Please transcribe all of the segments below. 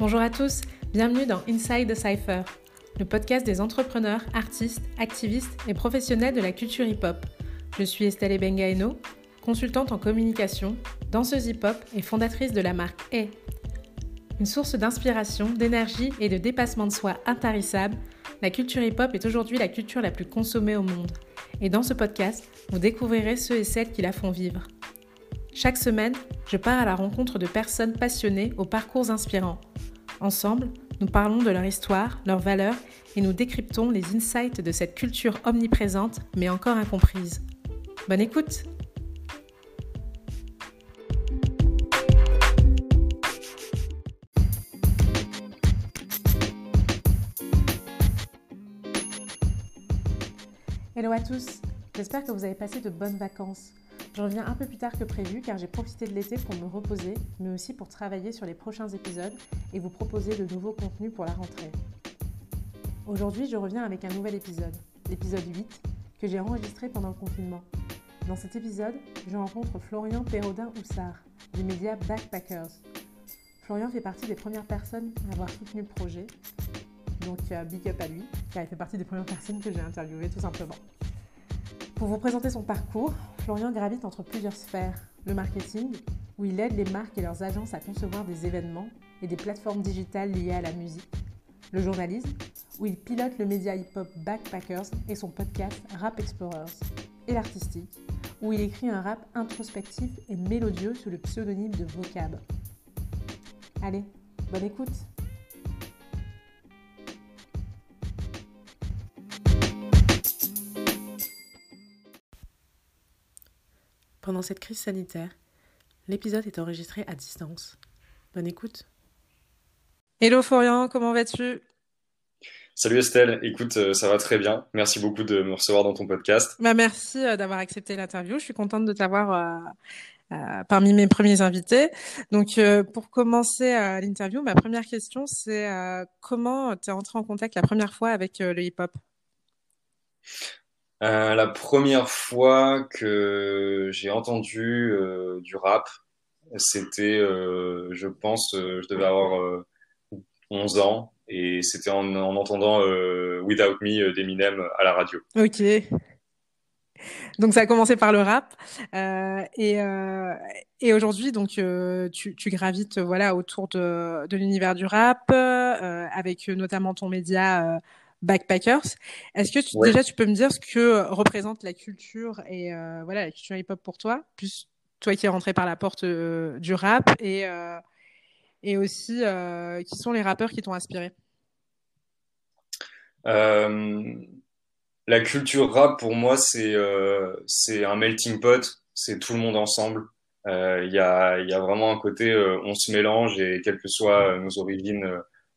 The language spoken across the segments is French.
Bonjour à tous, bienvenue dans Inside the Cypher, le podcast des entrepreneurs, artistes, activistes et professionnels de la culture hip-hop. Je suis Estelle Ebengaeno, consultante en communication, danseuse hip-hop et fondatrice de la marque A. Une source d'inspiration, d'énergie et de dépassement de soi intarissable, la culture hip-hop est aujourd'hui la culture la plus consommée au monde. Et dans ce podcast, vous découvrirez ceux et celles qui la font vivre. Chaque semaine, je pars à la rencontre de personnes passionnées aux parcours inspirants. Ensemble, nous parlons de leur histoire, leurs valeurs et nous décryptons les insights de cette culture omniprésente mais encore incomprise. Bonne écoute Hello à tous, j'espère que vous avez passé de bonnes vacances. Je reviens un peu plus tard que prévu car j'ai profité de l'été pour me reposer, mais aussi pour travailler sur les prochains épisodes et vous proposer de nouveaux contenus pour la rentrée. Aujourd'hui, je reviens avec un nouvel épisode, l'épisode 8, que j'ai enregistré pendant le confinement. Dans cet épisode, je rencontre Florian Perrodin-Houssard, du média Backpackers. Florian fait partie des premières personnes à avoir soutenu le projet, donc euh, big up à lui, car il fait partie des premières personnes que j'ai interviewées tout simplement. Pour vous présenter son parcours, Florian gravite entre plusieurs sphères. Le marketing, où il aide les marques et leurs agences à concevoir des événements et des plateformes digitales liées à la musique. Le journalisme, où il pilote le média hip-hop Backpackers et son podcast Rap Explorers. Et l'artistique, où il écrit un rap introspectif et mélodieux sous le pseudonyme de Vocab. Allez, bonne écoute Pendant cette crise sanitaire, l'épisode est enregistré à distance. Bonne écoute. Hello Florian, comment vas-tu? Salut Estelle, écoute, euh, ça va très bien. Merci beaucoup de me recevoir dans ton podcast. Bah, merci euh, d'avoir accepté l'interview. Je suis contente de t'avoir euh, parmi mes premiers invités. Donc, pour commencer l'interview, ma première question, c'est comment tu es entré en contact la première fois avec le hip-hop? Euh, la première fois que j'ai entendu euh, du rap, c'était, euh, je pense, je devais avoir 11 ans et c'était en, en, entendant Without Me d'Eminem à la radio. Ok. Donc ça a commencé par le rap et, aujourd'hui donc tu, gravites voilà autour de l'univers du rap avec notamment ton média Backpackers. Est-ce que déjà tu peux me dire ce que représente la culture et euh, voilà la culture hip-hop pour toi, plus toi qui es rentré par la porte euh, du rap et euh, et aussi qui sont les rappeurs qui t'ont inspiré? La culture rap pour moi c'est c'est un melting pot, c'est tout le monde ensemble. Il y a il y a vraiment un côté on se mélange et quelles que soient nos origines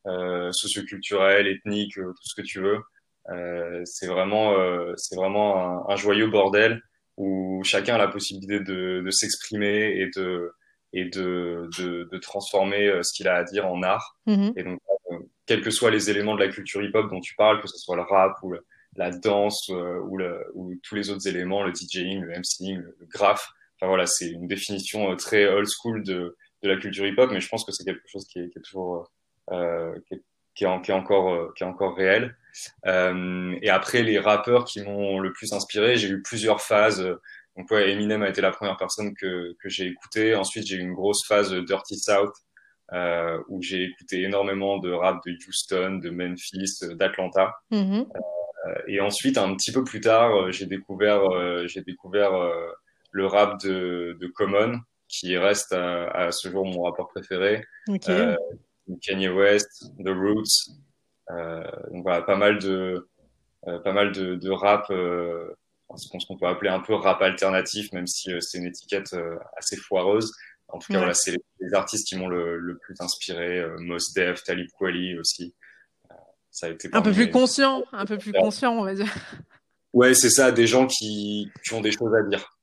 euh, socioculturel, ethnique, euh, tout ce que tu veux. Euh, c'est vraiment, c'est vraiment un, un, joyeux bordel où chacun a la possibilité de, de s'exprimer et de et de, de, de transformer ce qu'il a à dire en art. Mm-hmm. Et donc, quels que soient les éléments de la culture hip-hop dont tu parles, que ce soit le rap ou la danse ou, le, ou tous les autres éléments, le DJing, le MCing, le, le graph. Enfin voilà, c'est une définition très old school de, de la culture hip-hop, mais je pense que c'est quelque chose qui est, qui est toujours euh, qui est, qui, est, qui, est, encore, euh, qui est encore réel. Euh, et après, les rappeurs qui m'ont le plus inspiré, j'ai eu plusieurs phases. Donc ouais, Eminem a été la première personne que, que j'ai écouté. Ensuite, j'ai eu une grosse phase Dirty South euh, où j'ai écouté énormément de rap de Houston, de Memphis, d'Atlanta. Mm-hmm. Euh, et ensuite, un petit peu plus tard, j'ai découvert, j'ai découvert le rap de, de Common, qui reste à, à, ce jour mon rappeur préféré. Okay. Kanye West, The Roots. Euh, donc voilà, pas mal de, euh, pas mal de, de rap, euh, ce qu'on peut appeler un peu rap alternatif, même si c'est une étiquette assez foireuse. En tout cas, voilà, c'est les, artistes qui m'ont le, le, plus inspiré. Mos Def, Talib Kweli aussi. ça a été un peu plus conscient, un peu plus conscient, on va dire. Ouais, c'est ça, des gens qui, qui ont des choses à dire.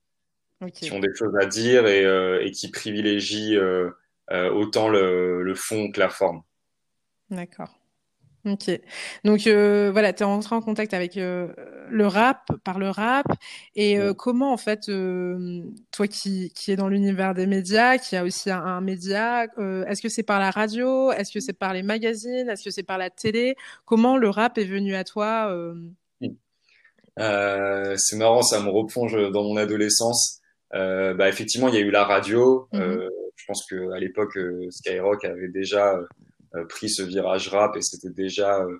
Okay. Qui ont des choses à dire et, euh, et qui privilégient euh, autant le, le, fond que la forme. D'accord. Ok. Donc euh, voilà, tu es rentré en contact avec euh, le rap, par le rap. Et euh, comment, en fait, euh, toi qui, qui es dans l'univers des médias, qui a aussi un, un média, euh, est-ce que c'est par la radio? Est-ce que c'est par les magazines? Est-ce que c'est par la télé? Comment le rap est venu à toi euh? C'est marrant, ça me replonge dans mon adolescence. bah, effectivement, il y a eu la radio. Mhm. Je pense que à l'époque, Skyrock avait déjà euh, pris ce virage rap et c'était déjà euh,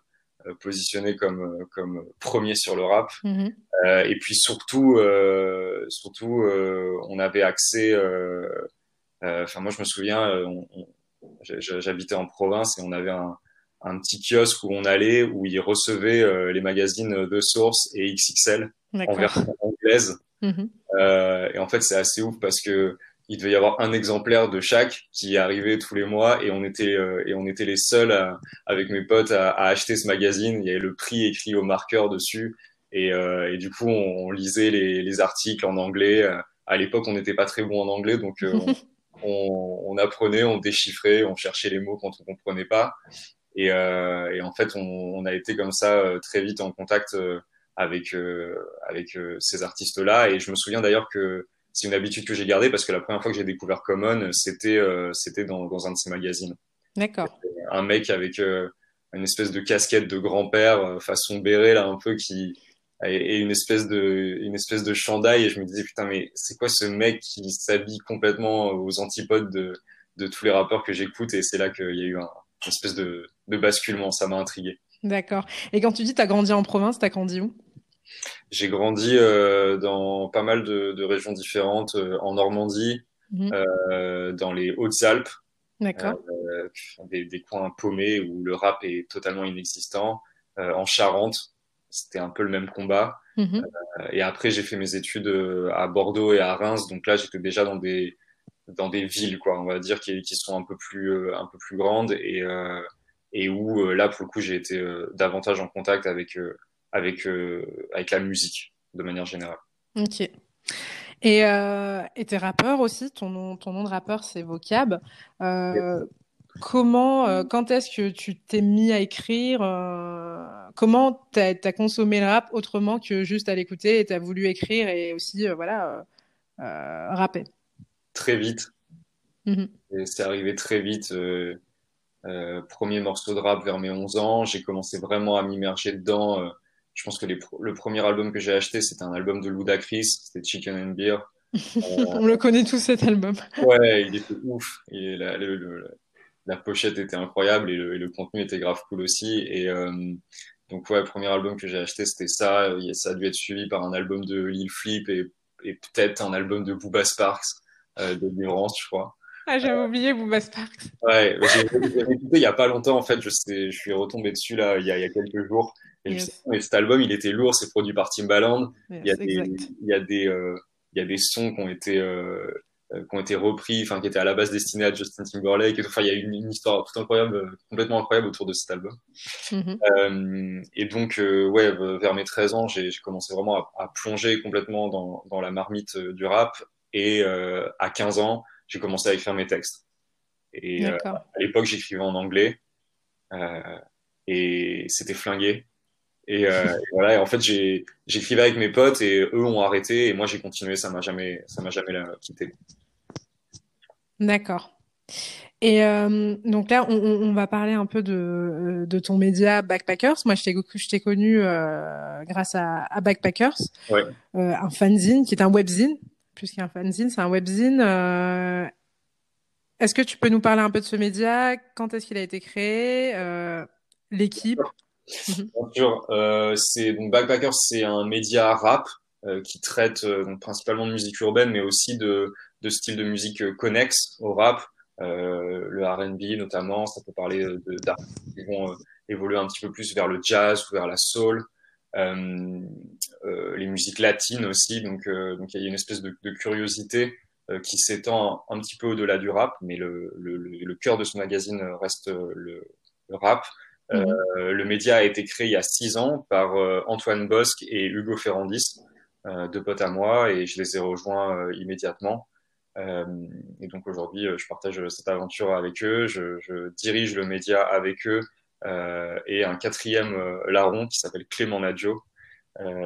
euh, positionné comme comme premier sur le rap. Mhm. et puis surtout, surtout, on avait accès. Enfin, moi, je me souviens, j'habitais en province et on avait un, un petit kiosque où on allait, où ils recevaient euh, les magazines de Source et XXL en version anglaise. Mmh. Euh, et en fait, c'est assez ouf parce que il devait y avoir un exemplaire de chaque qui arrivait tous les mois et on était euh, et on était les seuls à, avec mes potes à, à, acheter ce magazine. Il y avait le prix écrit au marqueur dessus et, euh, et du coup on, on lisait les, les, articles en anglais. À l'époque, on n'était pas très bon en anglais, donc euh, on, on, apprenait, on déchiffrait, on cherchait les mots quand on comprenait pas. Et, et en fait, on, on, a été comme ça très vite en contact avec avec ces artistes-là. Et je me souviens d'ailleurs que c'est une habitude que j'ai gardée parce que la première fois que j'ai découvert Common, c'était euh, c'était dans, dans, un de ces magazines. D'accord. Un mec avec euh, une espèce de casquette de grand-père euh, façon béret là un peu qui et une espèce de une espèce de chandail et je me disais putain mais c'est quoi ce mec qui s'habille complètement aux antipodes de de tous les rappeurs que j'écoute? Et c'est là qu'il y a eu un, une espèce de, de basculement ça m'a intrigué. D'accord. Et quand tu dis t'as grandi en province, t'as grandi où? J'ai grandi euh, dans pas mal de, de régions différentes, euh, en Normandie, mmh. euh, dans les Hautes-Alpes, des, des, coins paumés où le rap est totalement inexistant, en Charente, c'était un peu le même combat. Mmh. et après, j'ai fait mes études à Bordeaux et à Reims, donc là, j'étais déjà dans des dans des villes, quoi, on va dire, qui, qui sont un peu plus un peu plus grandes et et où là, pour le coup, j'ai été davantage en contact avec avec, euh, avec la musique de manière générale. Ok. Et, euh, et t'es rappeur aussi, ton nom, ton nom de rappeur c'est Vocab. Euh. Comment, euh, quand est-ce que tu t'es mis à écrire Comment t'as as consommé le rap autrement que juste à l'écouter et t'as voulu écrire et aussi voilà rapper? Très vite. Mm -hmm. C'est arrivé très vite. premier morceau de rap vers mes 11 ans, j'ai commencé vraiment à m'immerger dedans je pense que les, le premier album que j'ai acheté, c'était un album de Ludacris, c'était Chicken and Beer. On le connaît tous cet album. ouais, il était ouf. Et la, le, le, la pochette était incroyable et le, et le, contenu était grave cool aussi. Et euh, donc ouais, le premier album que j'ai acheté, c'était ça. Ça a dû être suivi par un album de Lil Flip et, et peut-être un album de Booba Sparks, euh, de Durance, je crois. Ah, j'avais oublié Booba Sparks. Ouais, j'ai écouté il y a pas longtemps en fait. Je sais, je suis retombé dessus là il y a, il y a quelques jours. Et, yes. et, cet album, il était lourd, c'est produit par Timbaland. Yes, il y a des, il y a des, euh, il y a des sons qui ont été, euh, qui ont été repris, enfin qui étaient à la base destinés à Justin Timberlake. Enfin, il y a une, une histoire tout incroyable, complètement incroyable autour de cet album. Mm -hmm. euh, et donc, euh, ouais, vers mes 13 ans, j'ai commencé vraiment à, à, plonger complètement dans, dans la marmite du rap. Et euh, à 15 ans, j'ai commencé à écrire mes textes. Et euh, à l'époque, j'écrivais en anglais. et c'était flingué. Et, euh, et, voilà. Et en fait, j'écrivais avec mes potes et eux ont arrêté et moi j'ai continué. Ça m'a jamais, ça m'a jamais quitté. D'accord. Et euh, donc là, on, on, va parler un peu de, de ton média Backpackers. Moi, je t'ai connu euh, grâce à, à Backpackers, ouais. euh, un fanzine qui est un webzine, plus qu'un fanzine, c'est un webzine. Euh, est-ce que tu peux nous parler un peu de ce média? Quand est-ce qu'il a été créé? L'équipe? Sûr, euh, c'est donc Backpackers, c'est un média rap euh, qui traite euh, principalement de musique urbaine, mais aussi de, styles de musique connexes au rap, le R&B notamment. Ça peut parler d'artistes qui vont évoluer un petit peu plus vers le jazz ou vers la soul. les musiques latines aussi, donc il y a une espèce de, curiosité qui s'étend un, petit peu au-delà du rap, mais le, cœur de ce magazine reste le rap. Euh, mmh. le média a été créé il y a six ans par euh, Antoine Bosque et Hugo Ferrandis, euh, deux potes à moi, et je les ai rejoints immédiatement. et donc aujourd'hui, je partage cette aventure avec eux, je, je dirige le média avec eux, et un quatrième larron qui s'appelle Clément Nadio.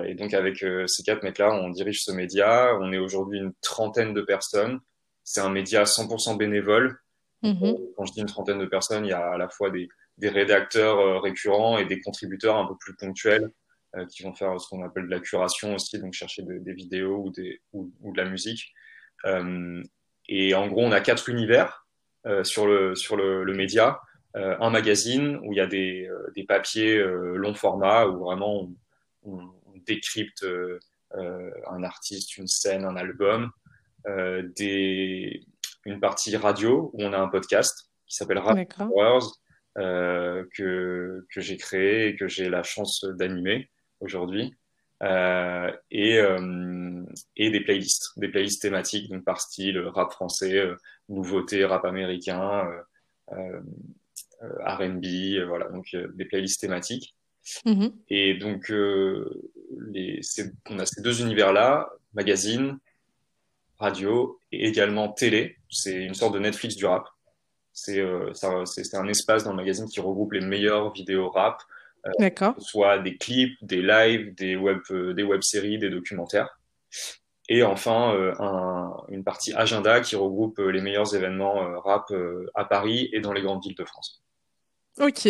et donc avec ces quatre mecs-là, on dirige ce média. On est aujourd'hui une trentaine de personnes. C'est un média 100% bénévole. Mm-hmm. Quand je dis une trentaine de personnes, il y a à la fois des, des rédacteurs récurrents et des contributeurs un peu plus ponctuels euh, qui vont faire ce qu'on appelle de la curation aussi, donc chercher des vidéos ou, des, ou, de la musique. Euh, et en gros, on a quatre univers euh, sur, le, sur le, le média. un magazine où il y a des, des papiers long format où vraiment on, on, décrypte un artiste, une scène, un album. des, une partie radio où on a un podcast qui s'appelle Hours euh, que, que j'ai créé et que j'ai la chance d'animer aujourd'hui. Euh, et, euh, et des playlists, des playlists thématiques, donc par style rap français, euh, nouveauté, rap américain, euh, R&B, voilà, donc des playlists thématiques. Mm-hmm. Et donc, les, on a ces deux univers-là, magazine, radio et également télé. C'est une sorte de Netflix du rap. C'est euh, un espace dans le magazine qui regroupe les meilleures vidéos rap, euh, soit des clips, des lives, des web, euh, des web-séries, des documentaires. Et enfin, euh, un, une partie agenda qui regroupe les meilleurs événements rap à Paris et dans les grandes villes de France. Ok,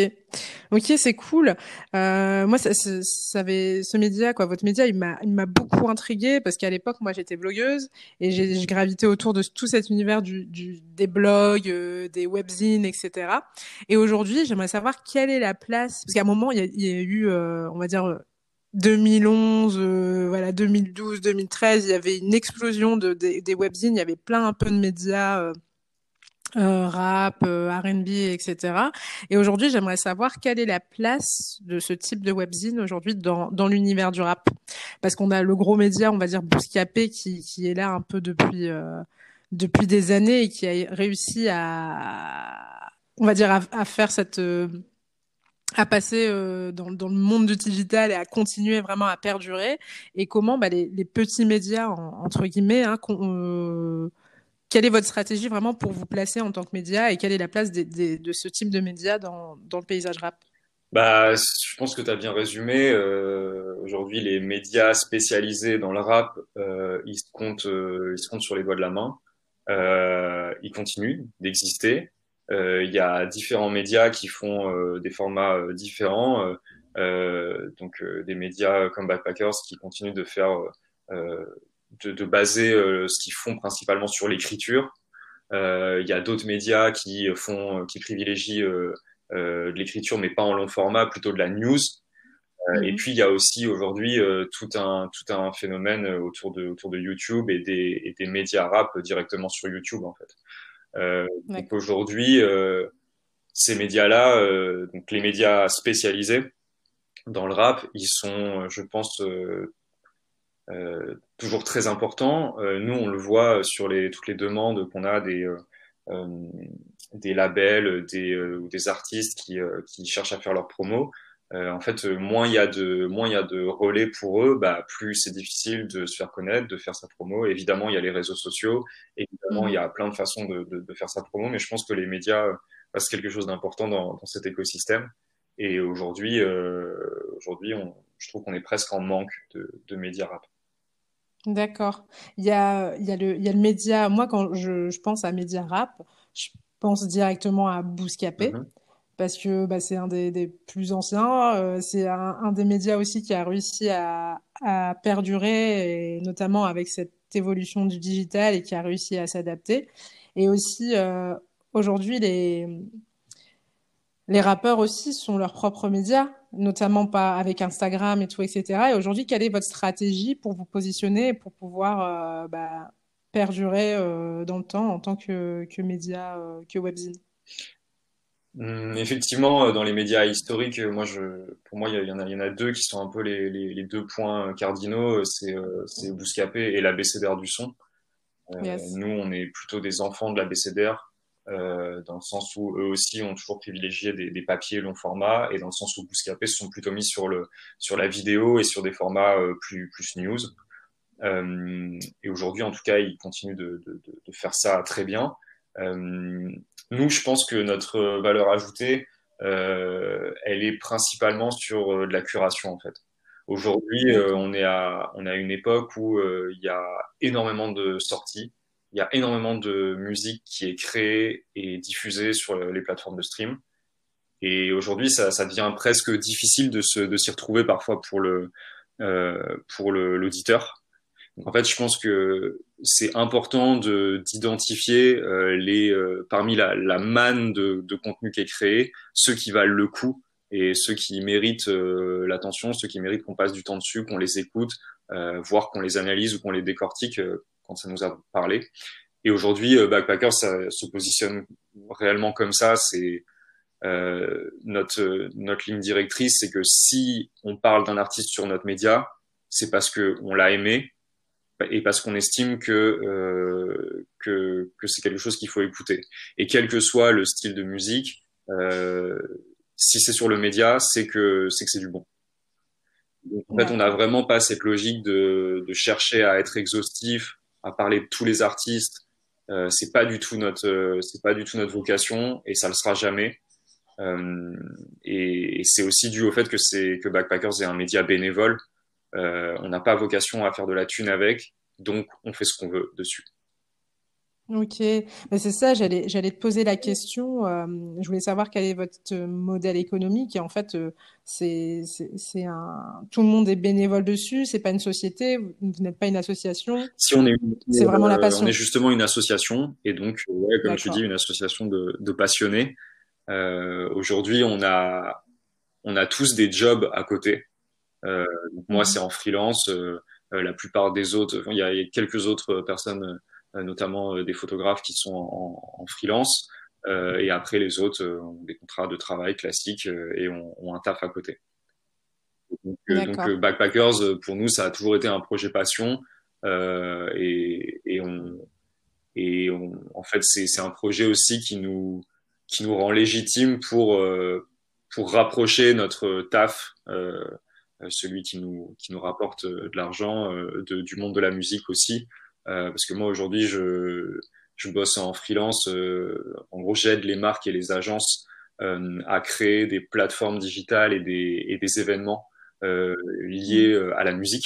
ok, c'est cool. Euh, moi, ça, ça, ça avait, ce média, quoi, votre média, il m'a, il m'a beaucoup intrigué parce qu'à l'époque, moi, j'étais blogueuse et j'ai gravité autour de tout cet univers du, du des blogs, euh, des webzines, etc. Et aujourd'hui, j'aimerais savoir quelle est la place, parce qu'à un moment, il y a, il y a eu, euh, on va dire, 2011, euh, voilà, 2012, 2013, il y avait une explosion de, des, des webzines, il y avait plein un peu de médias euh, rap, euh, R&B, etc. Et aujourd'hui, j'aimerais savoir quelle est la place de ce type de webzine aujourd'hui dans, dans l'univers du rap. Parce qu'on a le gros média, on va dire Bouscapé, qui, qui est là un peu depuis, euh, depuis des années et qui a réussi à, on va dire, à, à faire cette... Euh, à passer dans, dans, le monde du digital et à continuer vraiment à perdurer et comment bah, les, les petits médias entre guillemets hein, quelle est votre stratégie vraiment pour vous placer en tant que média et quelle est la place de ce type de médias dans, le paysage rap? Bah, je pense que tu as bien résumé. Euh, Aujourd'hui, les médias spécialisés dans le rap, euh, ils, se comptent, euh, ils se comptent sur les doigts de la main. Ils continuent d'exister. Il y a différents médias qui font des formats différents. donc, des médias comme Backpackers qui continuent de faire de, de baser euh, ce qu'ils font principalement sur l'écriture. Euh, il y a d'autres médias qui font, qui privilégient euh, de l'écriture, mais pas en long format, plutôt de la news. Et mhm. puis il y a aussi aujourd'hui tout un tout un phénomène autour de autour de YouTube et des et des médias rap directement sur YouTube en fait. Euh, donc aujourd'hui ces médias-là, donc les médias spécialisés dans le rap, ils sont, je pense, euh, toujours très important. Euh, nous, on le voit sur les, toutes les demandes qu'on a des, euh, des labels, des, des artistes qui, qui cherchent à faire leur promo. en fait, moins il y a de moins il y a de relais pour eux, bah, plus c'est difficile de se faire connaître, de faire sa promo. Évidemment, il y a les réseaux sociaux, évidemment, il y a plein de façons de, de, de faire sa promo, mais je pense que les médias passent quelque chose d'important dans, dans cet écosystème. Et aujourd'hui, euh, aujourd'hui, je trouve qu'on est presque en manque de, de médias rap. D'accord. Il y a, il y a le, il y a le média. Moi, quand je, je pense à média rap, je pense directement à Bouscapé. Mm-hmm. Parce que bah, c'est un des, des, plus anciens, euh, c'est un, un, des médias aussi qui a réussi à, à perdurer, et notamment avec cette évolution du digital et qui a réussi à s'adapter. Et aussi, euh, aujourd'hui, les, les rappeurs aussi sont leurs propres médias, notamment pas avec Instagram et tout, etc. Et aujourd'hui, quelle est votre stratégie pour vous positionner pour pouvoir euh, bah, perdurer euh, dans le temps en tant que, que média, euh, que webzine? Hum, Effectivement, dans les médias historiques, moi, je, pour moi, il y, en a, il y en a deux qui sont un peu les, les, les deux points cardinaux. C'est Bouscapé et l'ABCDR du son. Nous, on est plutôt des enfants de l'ABCDR. Euh, dans le sens où eux aussi ont toujours privilégié des, des, papiers long format, et dans le sens où Bouscapé se sont plutôt mis sur, le, sur la vidéo et sur des formats euh, plus, plus news. Euh, et aujourd'hui, en tout cas, ils continuent de, de, de faire ça très bien. Euh, nous, je pense que notre valeur ajoutée, elle est principalement sur de la curation en fait. Aujourd'hui, on est à on est à une époque où il y a énormément de sorties, il y a énormément de musique qui est créée et diffusée sur les plateformes de stream. Et aujourd'hui, ça, ça devient presque difficile de se de s'y retrouver parfois pour le euh, pour l'auditeur. En fait, je pense que c'est important de d'identifier euh, les euh, parmi la, la manne de, de, contenu qui est créé, ceux qui valent le coup et ceux qui méritent euh, l'attention, ceux qui méritent qu'on passe du temps dessus, qu'on les écoute, voire qu'on les analyse ou qu'on les décortique quand ça nous a parlé. Et aujourd'hui, Backpacker, ça se positionne réellement comme ça. C'est euh, notre notre ligne directrice, c'est que si on parle d'un artiste sur notre média, c'est parce que on l'a aimé et parce qu'on estime que euh, que, que c'est quelque chose qu'il faut écouter. Et quel que soit le style de musique, euh, si c'est sur le média, c'est que c'est que c'est du bon. Donc, en fait, on n'a vraiment pas cette logique de, de chercher à être exhaustif, à parler de tous les artistes. Euh, c'est pas du tout notre, euh, c'est pas du tout notre vocation et ça le sera jamais. Euh, et, et c'est aussi dû au fait que c'est que Backpackers est un média bénévole. Euh, on n'a pas vocation à faire de la thune avec, donc on fait ce qu'on veut dessus. Ok, mais c'est ça, j'allais, j'allais te poser la question. Euh, je voulais savoir quel est votre modèle économique. Et en fait, euh, c'est, c'est, c'est un, tout le monde est bénévole dessus. C'est pas une société. Vous, n'êtes pas une association. Si on est, c'est vraiment la passion. On est justement une association, et donc, ouais, comme tu dis, une association de, de passionnés. Euh, Aujourd'hui, on a, on a tous des jobs à côté. Euh, donc moi, mhm. c'est en freelance. Euh, euh, la plupart des autres, il y, a, il y a quelques autres personnes, notamment des photographes, qui sont en, en freelance. et après, les autres ont des contrats de travail classiques et ont, ont un taf à côté. Donc, donc, Backpackers, pour nous, ça a toujours été un projet passion. Euh, et, et, on, et on, en fait, c'est un projet aussi qui nous, qui nous rend légitime pour euh, pour rapprocher notre taf, euh, celui qui nous qui nous rapporte de l'argent, euh, du monde de la musique aussi, parce que moi aujourd'hui je je bosse en freelance. en gros, j'aide les marques et les agences à créer des plateformes digitales et des et des événements liés à la musique.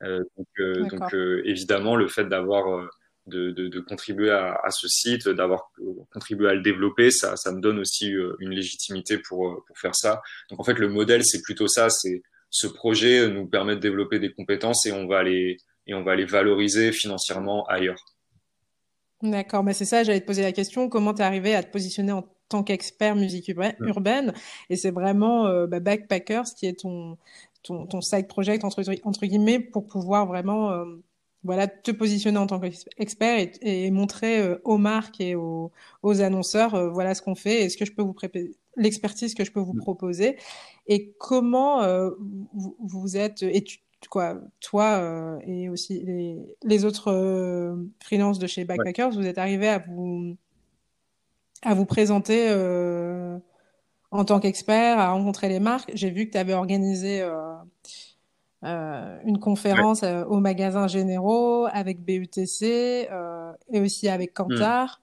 donc, donc évidemment, le fait d'avoir de, de, de, contribuer à, à ce site, d'avoir contribué à le développer, ça, ça me donne aussi euh, une légitimité pour, euh, pour faire ça. Donc en fait, le modèle, c'est plutôt ça, c'est ce projet nous permet de développer des compétences et on va les, et on va les valoriser financièrement ailleurs. D'accord, mais c'est ça, j'allais te poser la question, comment tu es arrivé à te positionner en tant qu'expert musique mm. urbaine? Et c'est vraiment euh, bah, Backpackers qui est ton, ton, ton side project, entre, entre guillemets, pour pouvoir vraiment euh, voilà, te positionner en tant qu'expert et, et, montrer euh, aux marques et aux, aux annonceurs, voilà ce qu'on fait et ce que je peux vous l'expertise que je peux vous mm. proposer et comment vous, vous, êtes et tu, quoi, toi euh, et aussi les, les autres euh, freelances de chez Backpackers, ouais. vous êtes arrivés à vous à vous présenter en tant qu'expert, à rencontrer les marques. J'ai vu que tu avais organisé euh, une conférence ouais. euh, au magasin généraux avec BUTC euh, et aussi avec Kantar.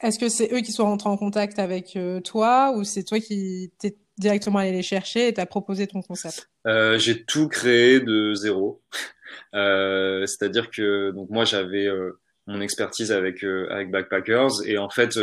Mm. Est-ce que c'est eux qui sont rentrés en contact avec euh, toi ou c'est toi qui t'es directement allé les chercher et t'as proposé ton concept euh, J'ai tout créé de zéro. C'est-à-dire que donc moi j'avais mon expertise avec avec Backpackers et en fait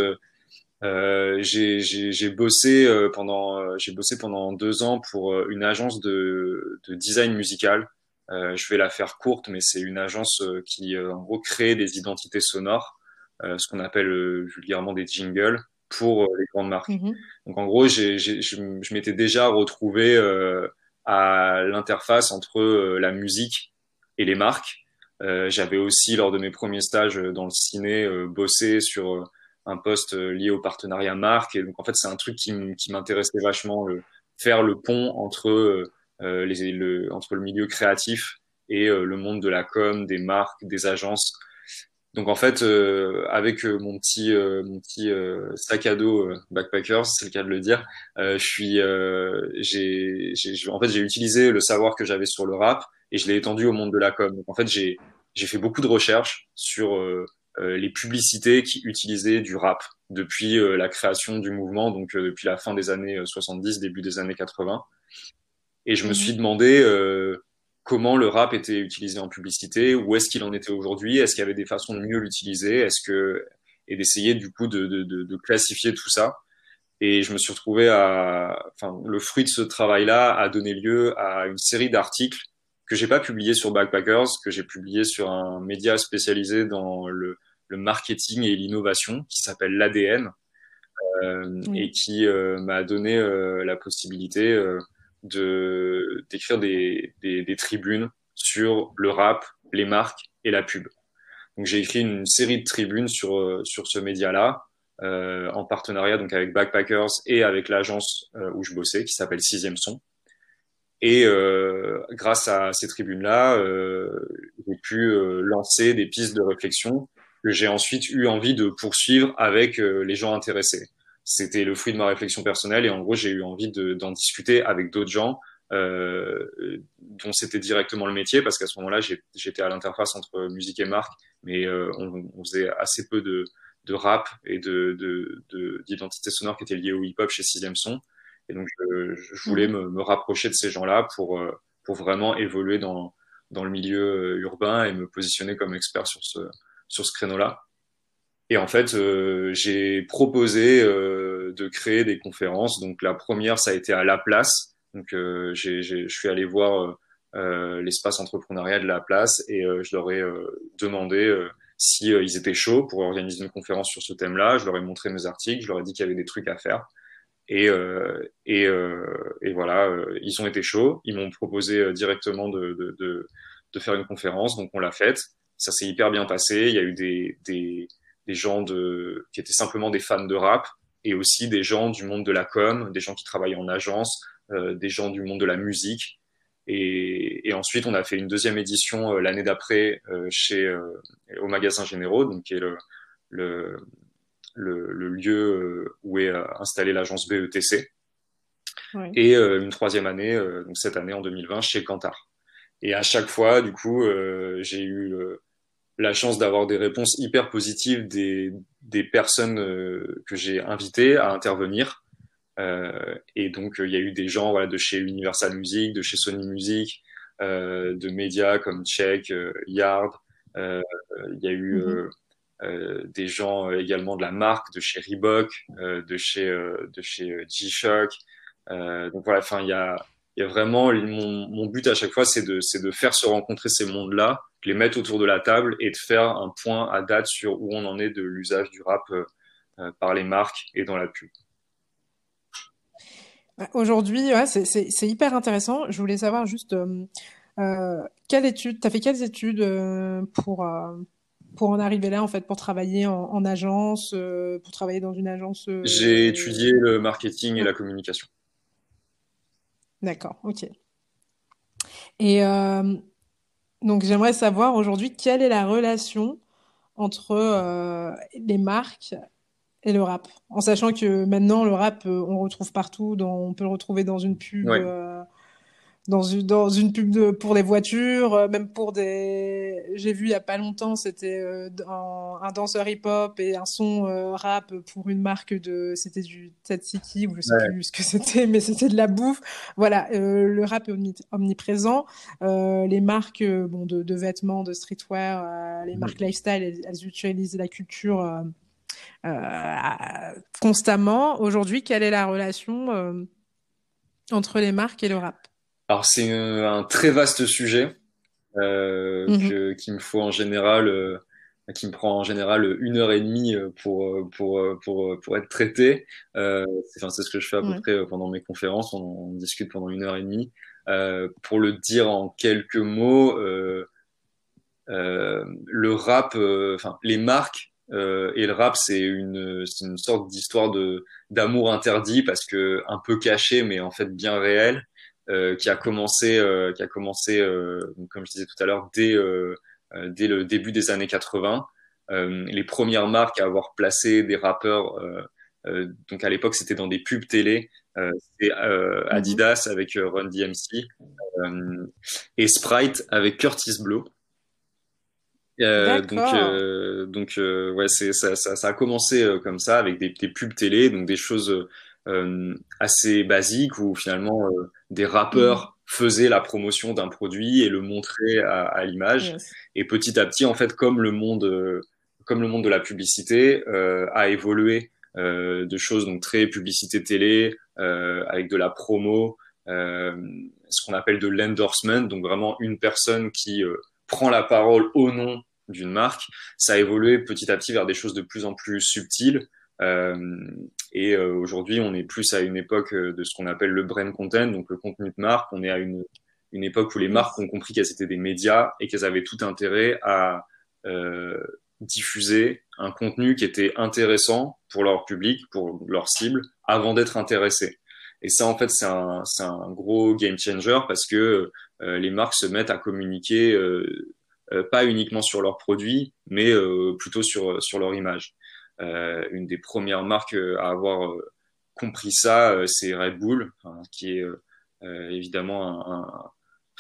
euh, j'ai bossé euh, pendant euh, j'ai bossé pendant deux ans pour euh, une agence de, de design musical. je vais la faire courte, mais c'est une agence qui en gros crée des identités sonores, ce qu'on appelle vulgairement des jingles pour les grandes marques. Mm -hmm. Donc en gros, j'ai je, je m'étais déjà retrouvé à l'interface entre la musique et les marques. J'avais aussi lors de mes premiers stages dans le ciné bossé sur un poste euh, lié au partenariat marque. Et donc, en fait, c'est un truc qui m'intéressait vachement, le, faire le pont entre, euh, euh, les, le, entre le milieu créatif et euh, le monde de la com, des marques, des agences. Donc en fait, euh, avec euh, mon petit mon petit sac à dos backpackers, c'est le cas de le dire, je suis j'ai en fait j'ai utilisé le savoir que j'avais sur le rap et je l'ai étendu au monde de la com. Donc en fait j'ai j'ai fait beaucoup de recherches sur les publicités qui utilisaient du rap depuis la création du mouvement, donc depuis la fin des années 70, début des années 80. Et je me suis mhm. demandé comment le rap était utilisé en publicité, où est-ce qu'il en était aujourd'hui, est-ce qu'il y avait des façons de mieux l'utiliser, est-ce que et d'essayer du coup de, de, de, classifier tout ça. Et je me suis retrouvé à, enfin, le fruit de ce travail-là a donné lieu à une série d'articles que j'ai pas publiés sur Backpackers, que j'ai publié sur un média spécialisé dans le, le marketing et l'innovation qui s'appelle l'ADN euh, et qui euh, m'a donné euh, la possibilité de d'écrire des, des, des, tribunes sur le rap, les marques et la pub. Donc j'ai écrit une série de tribunes sur euh, sur ce média-là euh, en partenariat donc avec Backpackers et avec l'agence euh, où je bossais qui s'appelle Sixième Son. Et euh, grâce à ces tribunes-là, j'ai pu lancer des pistes de réflexion que j'ai ensuite eu envie de poursuivre avec les gens intéressés c'était le fruit de ma réflexion personnelle et en gros j'ai eu envie d'en discuter avec d'autres gens euh, dont c'était directement le métier parce qu'à ce moment-là j'étais à l'interface entre musique et marque mais euh, on, on, faisait assez peu de, de rap et de d'identité de, sonore qui était liée au hip-hop chez Sixième Son et donc je, je voulais mmh. me, me, rapprocher de ces gens-là pour euh, pour vraiment évoluer dans dans le milieu urbain et me positionner comme expert sur ce sur ce créneau-là. Et en fait, euh, j'ai proposé euh, de créer des conférences. Donc la première, ça a été à La Place. Donc euh, j'ai, je suis allé voir l'espace entrepreneurial de La Place et je leur ai demandé si ils étaient chauds pour organiser une conférence sur ce thème-là. Je leur ai montré mes articles, je leur ai dit qu'il y avait des trucs à faire. Et, et, et voilà, ils ont été chauds. Ils m'ont proposé directement de, de, de, de, faire une conférence, donc on l'a faite. Ça s'est hyper bien passé. Il y a eu des, des des gens de, qui étaient simplement des fans de rap et aussi des gens du monde de la com, des gens qui travaillent en agence, euh, des gens du monde de la musique. Et, et, ensuite, on a fait une deuxième édition euh, l'année d'après euh, chez euh, au magasin Généraux, donc qui est le, le, le, le lieu où est installée l'agence BETC. Et une troisième année, donc cette année en 2020, chez Kantar. Et à chaque fois, du coup, j'ai eu la chance d'avoir des réponses hyper positives des, des personnes euh, que j'ai invitées à intervenir. Euh, et donc, il y a eu des gens voilà, de chez Universal Music, de chez Sony Music, euh, de médias comme Check, Yard. il y a eu mm-hmm. des gens également de la marque, de chez Reebok, de chez, de chez G-Shock. donc voilà, enfin, il y a, il y a vraiment mon, mon but à chaque fois, c'est de, de faire se rencontrer ces mondes-là les mettre autour de la table et de faire un point à date sur où on en est de l'usage du rap euh, euh, par les marques et dans la pub. Aujourd'hui, ouais, c'est hyper intéressant. Je voulais savoir juste euh, quelle étude, tu as fait quelles études pour, pour en arriver là, en fait, pour travailler en, agence, pour travailler dans une agence J'ai étudié le marketing et la communication. D'accord, ok. Et donc j'aimerais savoir aujourd'hui quelle est la relation entre euh, les marques et le rap, en sachant que maintenant le rap euh, on retrouve partout, dans, on peut le retrouver dans une pub, euh, dans une, dans une pub de, pour des voitures, euh, même pour des. J'ai vu il y a pas longtemps, c'était euh, un, un, danseur hip-hop et un son euh, rap pour une marque de. C'était du Tzatziki ou je sais plus ce que c'était, mais c'était de la bouffe. Voilà, le rap est omniprésent. les marques bon, de, de, vêtements, de streetwear, les marques lifestyle, elles, elles, utilisent la culture constamment. Aujourd'hui, quelle est la relation entre les marques et le rap? Alors c'est un, très vaste sujet euh, mhm. qu'il me faut en général, euh, qui me prend en général une heure et demie euh, pour pour pour pour être traité. Euh, c'est ce que je fais à peu près pendant mes conférences. On, on, discute pendant une heure et demie. pour le dire en quelques mots, le rap, enfin les marques et le rap, c'est une, une sorte d'histoire de d'amour interdit parce que un peu caché, mais en fait bien réel. Euh, qui a commencé, euh, qui a commencé, euh, comme je disais tout à l'heure, dès dès le début des années 80. les premières marques à avoir placé des rappeurs, donc à l'époque c'était dans des pubs télé, c'est mhm. Adidas avec Run DMC et Sprite avec Curtis Blow. Euh, donc, euh, donc euh, ouais, ça, ça, ça, a commencé euh, comme ça avec des, des, pubs télé, donc des choses euh, assez basiques où finalement des rappeurs faisaient la promotion d'un produit et le montraient à, à l'image. Et petit à petit, en fait, comme le monde, comme le monde de la publicité a évolué de choses donc très publicité télé avec de la promo, ce qu'on appelle de l'endorsement, donc vraiment une personne qui prend la parole au nom d'une marque, ça a évolué petit à petit vers des choses de plus en plus subtiles. Euh, et euh, aujourd'hui, on est plus à une époque euh, de ce qu'on appelle le brand content, donc le contenu de marque. On est à une, une époque où les marques ont compris qu'elles étaient des médias et qu'elles avaient tout intérêt à euh, diffuser un contenu qui était intéressant pour leur public, pour leur cible, avant d'être intéressé. Et ça, en fait, c'est un, un, gros game changer parce que euh, les marques se mettent à communiquer euh, euh, pas uniquement sur leurs produits, mais euh, plutôt sur, sur leur image. Euh, une des premières marques à avoir compris ça, c'est Red Bull, qui est évidemment un,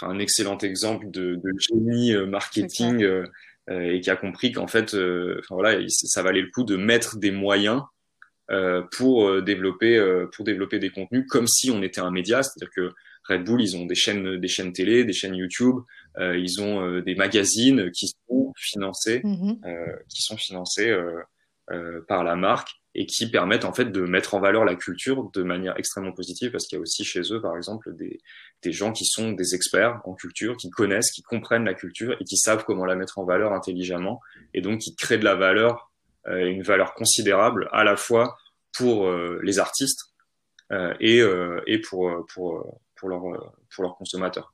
un, un, excellent exemple de, de génie marketing et qui a compris qu'en fait, voilà, ça valait le coup de mettre des moyens pour développer pour développer des contenus comme si on était un média, c'est-à-dire que Red Bull, ils ont des chaînes des chaînes télé, des chaînes YouTube, euh, ils ont euh, des magazines qui sont financés, euh, qui sont financés par la marque et qui permettent en fait de mettre en valeur la culture de manière extrêmement positive parce qu'il y a aussi chez eux par exemple des, des gens qui sont des experts en culture, qui connaissent, qui comprennent la culture et qui savent comment la mettre en valeur intelligemment et donc qui créent de la valeur, euh, une valeur considérable à la fois pour euh, les artistes euh, et, et pour, pour, pour, leur, pour leurs consommateurs.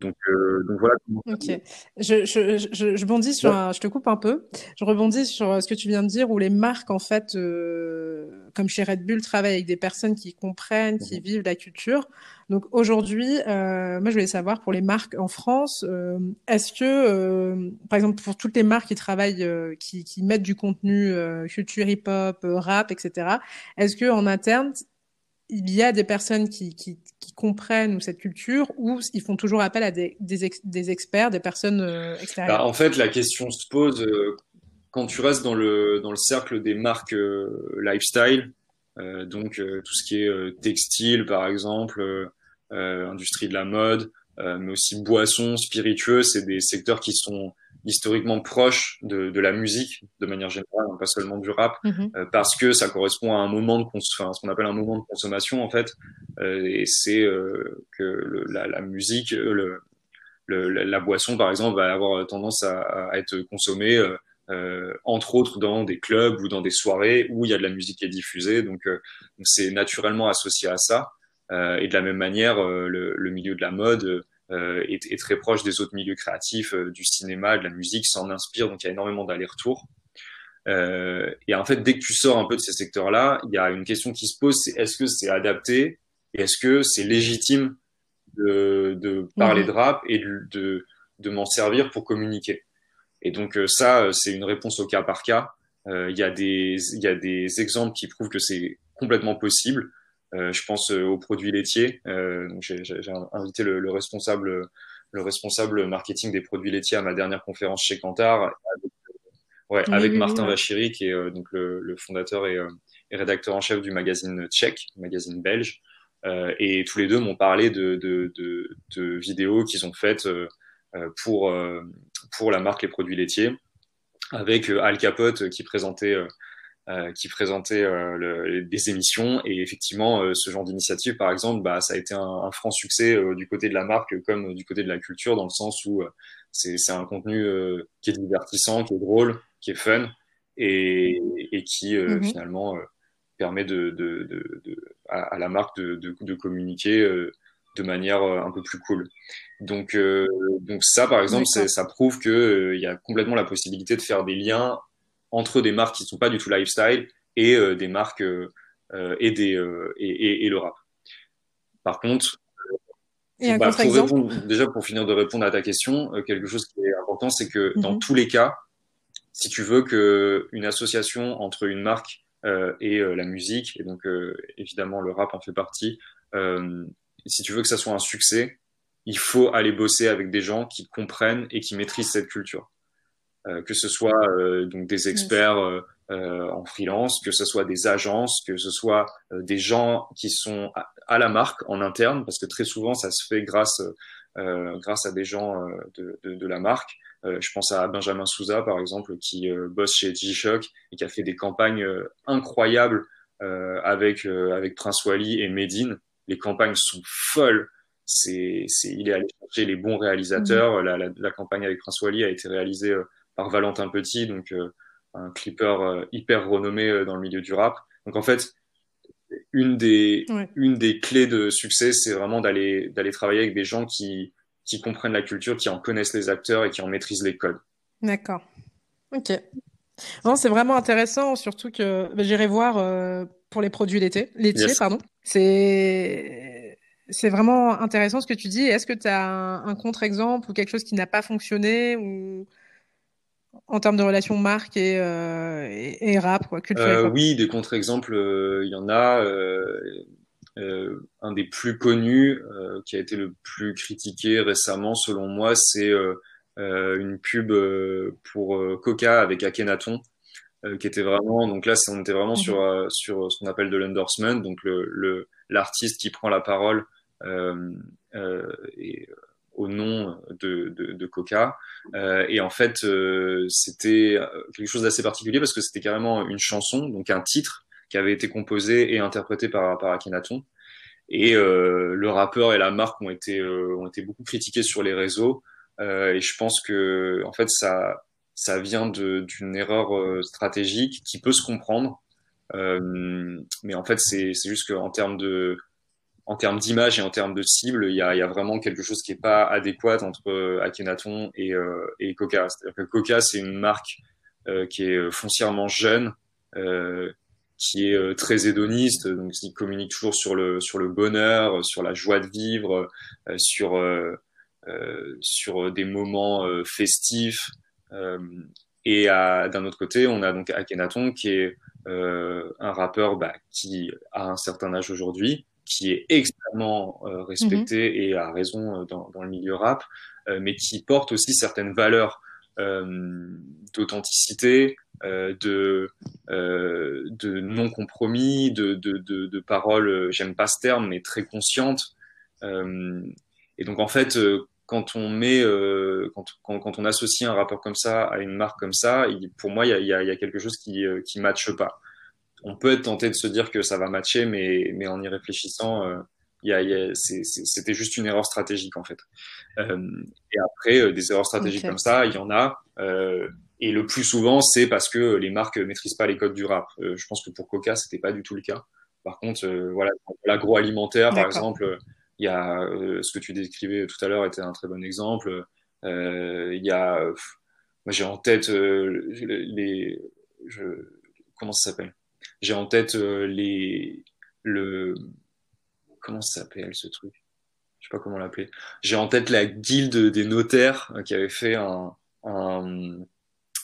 Donc, euh, donc voilà. Ok. Je, je, je, je bondis sur, un, je te coupe un peu. Je rebondis sur euh, ce que tu viens de dire, où les marques, en fait, euh, comme chez Red Bull, travaillent avec des personnes qui comprennent, qui mhm. vivent la culture. Donc aujourd'hui, euh, moi, je voulais savoir pour les marques en France, euh, est-ce que, euh, par exemple, pour toutes les marques qui travaillent, qui, qui mettent du contenu culture hip-hop, rap, etc., est-ce que en interne il y a des personnes qui, qui, qui, comprennent cette culture ou ils font toujours appel à des, des, des experts, des personnes euh, extérieures. Bah, En fait, la question se pose euh, quand tu restes dans le, dans le cercle des marques euh, lifestyle, donc tout ce qui est textile par exemple, industrie de la mode, mais aussi boissons, spiritueux, c'est des secteurs qui sont historiquement proche de, de, la musique de manière générale, hein, pas seulement du rap, mhm. euh, parce que ça correspond à un moment de enfin, ce qu'on appelle un moment de consommation en fait, euh, et c'est euh, que le, la, la, musique, le, le, la boisson par exemple va avoir tendance à, à être consommée entre autres dans des clubs ou dans des soirées où il y a de la musique qui est diffusée, donc c'est naturellement associé à ça. et de la même manière, le, milieu de la mode est, est, très proche des autres milieux créatifs, euh, du cinéma, de la musique, s'en inspire, donc il y a énormément d'allers-retours. Euh, et en fait, dès que tu sors un peu de ces secteurs-là, il y a une question qui se pose, c'est est-ce que c'est adapté et est-ce que c'est légitime de, de parler mmh. de rap et de, de, de m'en servir pour communiquer? Et donc euh, ça, c'est une réponse au cas par cas. Il y, a des, y a des exemples qui prouvent que c'est complètement possible. Euh, je pense euh, aux produits laitiers. Euh, j'ai invité le, le, responsable, le responsable marketing des produits laitiers à ma dernière conférence chez Kantar, avec, ouais, avec Martin Vachiri, qui est donc le, le fondateur et, et, rédacteur en chef du magazine Tchèque, magazine belge. Euh, et tous les deux m'ont parlé de, de, de, de vidéos qu'ils ont faites euh, pour, pour la marque Les Produits Laitiers, avec Al Capote qui présentait euh, qui présentait euh, le, des émissions. Et effectivement, euh, ce genre d'initiative, par exemple, bah, ça a été un, un franc succès du côté de la marque comme du côté de la culture, dans le sens où c'est un contenu qui est divertissant, qui est drôle, qui est fun, et, et qui mm-hmm. finalement permet de, de, de, de à, à, la marque de, de communiquer de manière un peu plus cool. Donc, euh, donc ça, par exemple, ça prouve qu'il euh, y a complètement la possibilité de faire des liens entre des marques qui sont pas du tout lifestyle et euh, des marques euh, euh, et, des, et, et, et, le rap. Par contre, bah, pour répondre, déjà pour finir de répondre à ta question, quelque chose qui est important, c'est que dans mhm. tous les cas, si tu veux que une association entre une marque euh, et euh, la musique, et donc euh, évidemment le rap en fait partie, si tu veux que ça soit un succès, il faut aller bosser avec des gens qui comprennent et qui maîtrisent cette culture. Que ce soit donc des experts en freelance, que ce soit des agences, que ce soit des gens qui sont à, la marque en interne, parce que très souvent ça se fait grâce grâce à des gens de, de, de la marque. je pense à Benjamin Souza, par exemple, qui bosse chez G-Shock et qui a fait des campagnes incroyables avec, avec Prince Wally et Medine. Les campagnes sont folles c'est, c'est, il est allé chercher les bons réalisateurs. Mhm. La, la, la, campagne avec Prince Wally a été réalisée euh, par Valentin Petit, donc euh, un clipper euh, hyper renommé dans le milieu du rap. Donc en fait, une des, une des clés de succès, c'est vraiment d'aller, d'aller travailler avec des gens qui, qui comprennent la culture, qui en connaissent les acteurs et qui en maîtrisent les codes. D'accord. Ok. Non, c'est vraiment intéressant, surtout que bah, j'irai voir euh, pour les produits laitiers, laitiers, pardon. C'est c'est vraiment intéressant ce que tu dis. Est-ce que tu as un, contre-exemple ou quelque chose qui n'a pas fonctionné ou en termes de relation marque et, euh, et, rap quoi, euh, Oui, des contre-exemples, euh, il y en a. un des plus connus, qui a été le plus critiqué récemment, selon moi, c'est une pub pour Coca avec Akhenaton. qui était vraiment donc là on était vraiment mhm. sur sur ce qu'on appelle de l'endorsement donc le l'artiste qui prend la parole et, au nom de, de, de Coca. Euh, et en fait, c'était quelque chose d'assez particulier parce que c'était carrément une chanson, donc un titre qui avait été composé et interprété par, par Akhenaton. Et euh, le rappeur et la marque ont été, euh, ont été beaucoup critiqués sur les réseaux. Euh, et je pense que en fait, ça, ça vient d'une erreur stratégique qui peut se comprendre. mais en fait, c'est juste qu'en termes de, en termes d'image et en termes de cible, il y a, y a, vraiment quelque chose qui n'est pas adéquat entre euh, Akhenaton et, euh, et Coca. C'est-à-dire que Coca, c'est une marque euh, qui est foncièrement jeune, euh, qui est euh, très hédoniste, donc il communique toujours sur le sur le bonheur, sur la joie de vivre, sur sur des moments festifs. et d'un autre côté, on a donc Akhenaton qui est un rappeur bah, qui a un certain âge aujourd'hui, qui est extrêmement euh, respecté mhm. et a raison euh, dans, dans, le milieu rap, euh, mais qui porte aussi certaines valeurs d'authenticité, de, de non-compromis, de, de, de, de paroles, j'aime pas ce terme, mais très conscientes. et donc en fait, quand on met, quand, quand, quand, on associe un rappeur comme ça à une marque comme ça, il, pour moi, il y a, y, a, y a, quelque chose qui qui matche pas on peut être tenté de se dire que ça va matcher, mais, mais en y réfléchissant, euh, y a, y a, c'était juste une erreur stratégique en fait. Euh, et après, euh, des erreurs stratégiques comme ça, il y en a. Euh, et le plus souvent, c'est parce que les marques maîtrisent pas les codes du rap. Je pense que pour Coca, c'était pas du tout le cas. Par contre, voilà, l'agroalimentaire, par exemple, il y a ce que tu décrivais tout à l'heure était un très bon exemple. Il y a, j'ai en tête les, je, comment ça s'appelle? J'ai en tête euh, les le comment ça s'appelle ce truc? Je sais pas comment l'appeler. J'ai en tête la guilde des notaires euh, qui avait fait un, un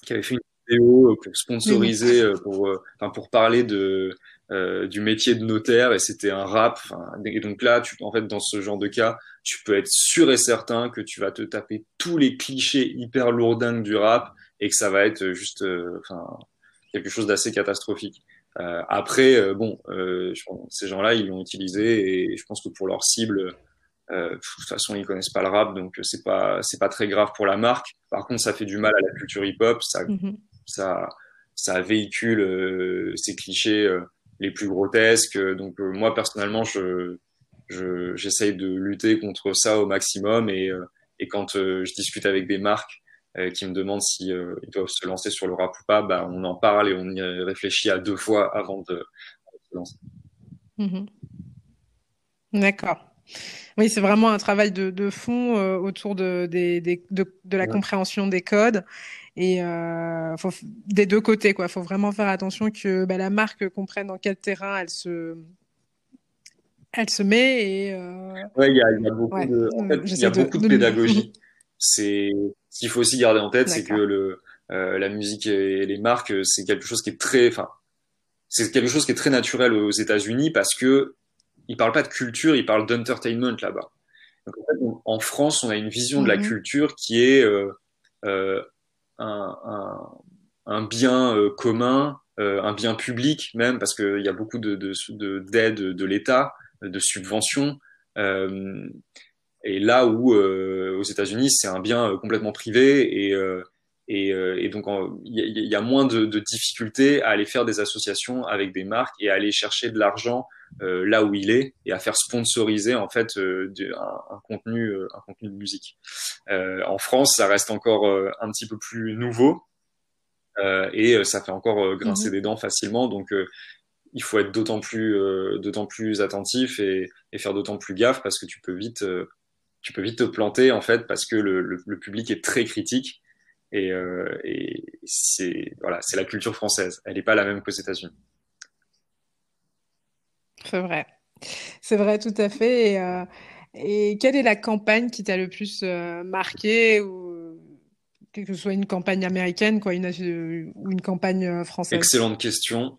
qui avait fait une vidéo euh, pour sponsoriser pour enfin pour parler de euh, du métier de notaire et c'était un rap. Et donc là, tu, en fait, dans ce genre de cas, tu peux être sûr et certain que tu vas te taper tous les clichés hyper lourdingues du rap et que ça va être juste, enfin, quelque chose d'assez catastrophique. Euh, après, euh, bon, euh, ces gens-là, ils l'ont utilisé et je pense que pour leur cible, de toute façon, ils connaissent pas le rap, donc c'est pas c'est pas très grave pour la marque. Par contre, ça fait du mal à la culture hip-hop, ça mm-hmm. ça ça véhicule ces clichés les plus grotesques. Donc moi personnellement, je j'essaye de lutter contre ça au maximum et et quand je discute avec des marques euh, qui me demandent si euh, ils doivent se lancer sur le rap ou pas, bah, on en parle et on y réfléchit à deux fois avant de, se lancer. Mhm. D'accord. Oui, c'est vraiment un travail de, de fond euh, autour de, de, de, la compréhension des codes et euh, faut, des deux côtés. Il faut vraiment faire attention que bah, la marque comprenne dans quel terrain elle se, elle se met. Et, euh... Ouais, il y a, y a beaucoup de, en fait, il y a beaucoup de pédagogie. C'est ce qu'il faut aussi garder en tête, c'est que le, euh, la musique et les marques, c'est quelque chose qui est très, enfin, c'est quelque chose qui est très naturel aux États-Unis parce que ils parlent pas de culture, ils parlent d'entertainment là-bas. En, France, on a une vision de la mhm. culture qui est euh, euh, un, un, un bien euh, commun, euh, un bien public même, parce qu'il y a beaucoup de d'aides de, de, de l'État, de subventions. Euh, et là où aux États-Unis, c'est un bien complètement privé et et, et, donc, il y, y, a moins de, de, difficultés à aller faire des associations avec des marques et à aller chercher de l'argent euh, là où il est et à faire sponsoriser en fait euh, un, un, contenu, un contenu de musique. en France, ça reste encore un petit peu plus nouveau. Euh, et euh, ça fait encore euh, grincer mhm. des dents facilement. Donc il faut être d'autant plus, d'autant plus attentif et, et faire d'autant plus gaffe parce que tu peux vite, tu peux vite te planter en fait parce que le, le, le public est très critique et, euh, et c'est voilà, c'est la culture française. Elle n'est pas la même qu'aux États-Unis. C'est vrai, c'est vrai tout à fait. Et, euh, et, quelle est la campagne qui t'a le plus euh, marqué ou que ce soit une campagne américaine quoi, une, ou une campagne française? Excellente question.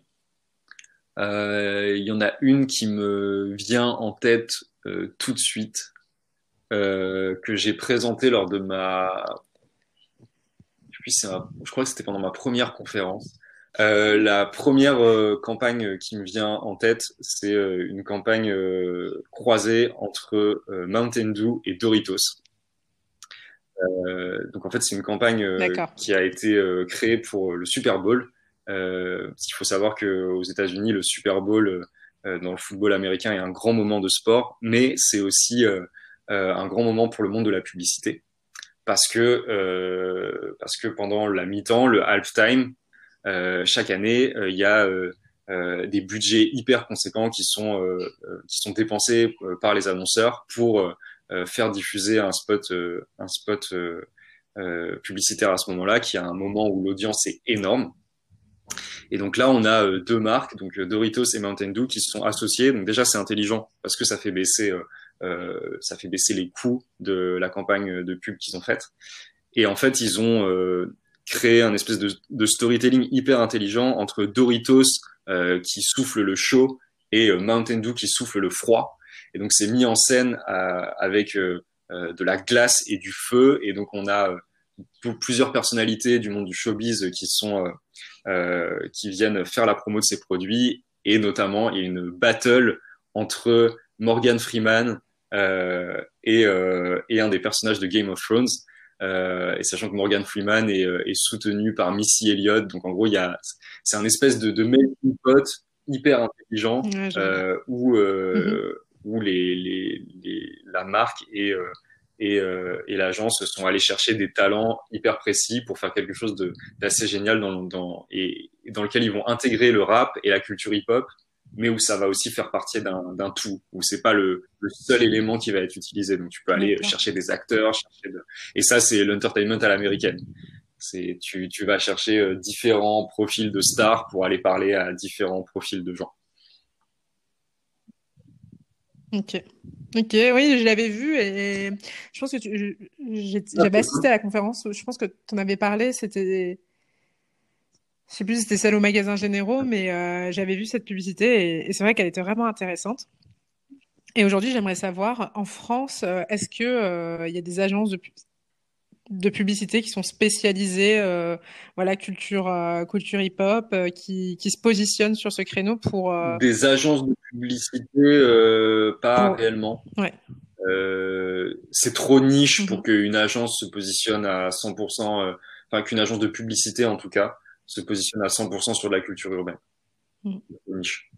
Il y en a une qui me vient en tête tout de suite, euh, que j'ai présentée lors de ma... Je crois que c'était pendant ma première conférence. Euh, la première euh, campagne qui me vient en tête, c'est une campagne croisée entre Mountain Dew et Doritos. Euh, donc en fait, c'est une campagne euh, qui a été euh, créée pour le Super Bowl. Euh, il faut savoir que aux États-Unis, le Super Bowl dans le football américain est un grand moment de sport, mais c'est aussi un grand moment pour le monde de la publicité parce que parce que pendant la mi-temps, le halftime, chaque année, il y a des budgets hyper conséquents qui sont qui sont dépensés par les annonceurs pour euh, faire diffuser un spot, euh, un spot euh, publicitaire à ce moment-là, qui a un moment où l'audience est énorme. Et donc là, on a deux marques, donc Doritos et Mountain Dew, qui se sont associées. Donc déjà, c'est intelligent parce que ça fait baisser, euh, ça fait baisser les coûts de la campagne de pub qu'ils ont faite. Et en fait, ils ont euh, créé un espèce de, storytelling hyper intelligent entre Doritos euh, qui souffle le chaud et Mountain Dew qui souffle le froid. Et donc c'est mis en scène euh, avec euh, euh, de la glace et du feu. Et donc on a plusieurs personnalités du monde du showbiz qui sont qui viennent faire la promo de ces produits. Et notamment il y a une battle entre Morgan Freeman euh, et, euh, et, un des personnages de Game of Thrones. Euh, et sachant que Morgan Freeman est, est, soutenu par Missy Elliott, donc en gros, il y a, c'est un espèce de, de melting pot hyper intelligent ouais, où, mm-hmm où les, les, les, la marque et, euh, et, euh, et l'agence sont allés chercher des talents hyper précis pour faire quelque chose d'assez génial dans, dans, et, dans lequel ils vont intégrer le rap et la culture hip-hop, mais où ça va aussi faire partie d'un tout, où c'est pas le, le, seul élément qui va être utilisé. Donc tu peux aller chercher des acteurs, chercher de... et ça c'est l'entertainment à l'américaine. C'est tu, tu vas chercher euh, différents profils de stars pour aller parler à différents profils de gens. Ok. Ok, oui, je l'avais vu et je pense que j'avais assisté à la conférence. Je pense que tu en avais parlé. C'était, je sais plus si c'était celle au magasin généraux, mais euh, j'avais vu cette publicité et, et c'est vrai qu'elle était vraiment intéressante. Et aujourd'hui, j'aimerais savoir, en France, euh, est-ce que euh, il y a des agences de de publicité qui sont spécialisées, euh, voilà, culture, euh, culture hip-hop, euh, qui, qui se positionnent sur ce créneau pour. Euh, Des agences de publicité, euh, pas pour... réellement. Ouais. c'est trop niche mm-hmm. pour qu'une agence se positionne à 100%, enfin qu'une agence de publicité en tout cas se positionne à 100% sur de la culture urbaine. Mm. Niche.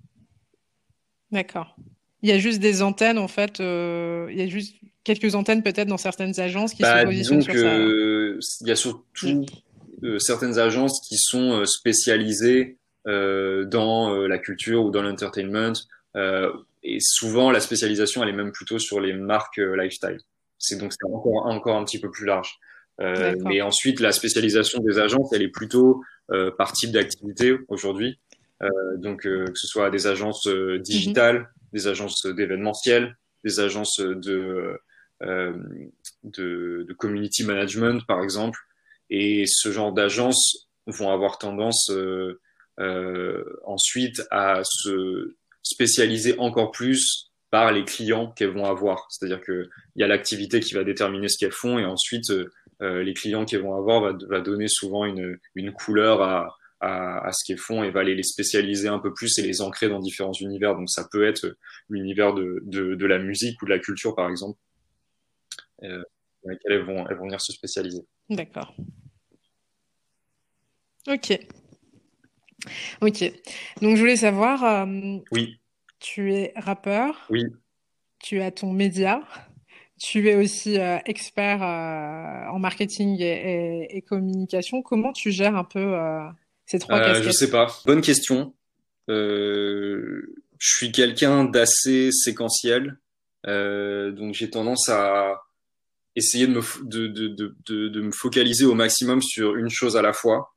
D'accord. Il y a juste des antennes en fait. il y a juste quelques antennes peut-être dans certaines agences qui bah, se positionnent sur que ça. Il y a surtout euh, certaines agences qui sont euh, spécialisées euh, dans euh, la culture ou dans l'entertainment. Euh, et souvent, la spécialisation, elle est même plutôt sur les marques lifestyle. C'est donc encore un petit peu plus large. Mais ensuite, la spécialisation des agences, elle est plutôt par type d'activité aujourd'hui. donc, que ce soit des agences digitales, mm -hmm. des agences d'événementiel, des agences de euh, de, de, community management, par exemple. Et ce genre d'agences vont avoir tendance euh, euh, ensuite à se spécialiser encore plus par les clients qu'elles vont avoir. C'est-à-dire qu'il y a l'activité qui va déterminer ce qu'elles font et ensuite les clients qu'ils vont avoir va, va donner souvent une, une couleur à, à, à, ce qu'ils font et va les, les, spécialiser un peu plus et les ancrer dans différents univers. Donc ça peut être l'univers de, de, de, la musique ou de la culture, par exemple, euh, dans lesquels elles vont, elles vont venir se spécialiser. D'accord. Ok. Ok. Donc je voulais savoir. Euh, oui. Tu es rappeur. Oui. Tu as ton média. Tu es aussi euh, expert euh, en marketing et, et, et, communication. Comment tu gères un peu euh, ces trois casquettes Je sais pas. Bonne question. je suis quelqu'un d'assez séquentiel, donc j'ai tendance à essayer de me, de, de, de, de, me focaliser au maximum sur une chose à la fois.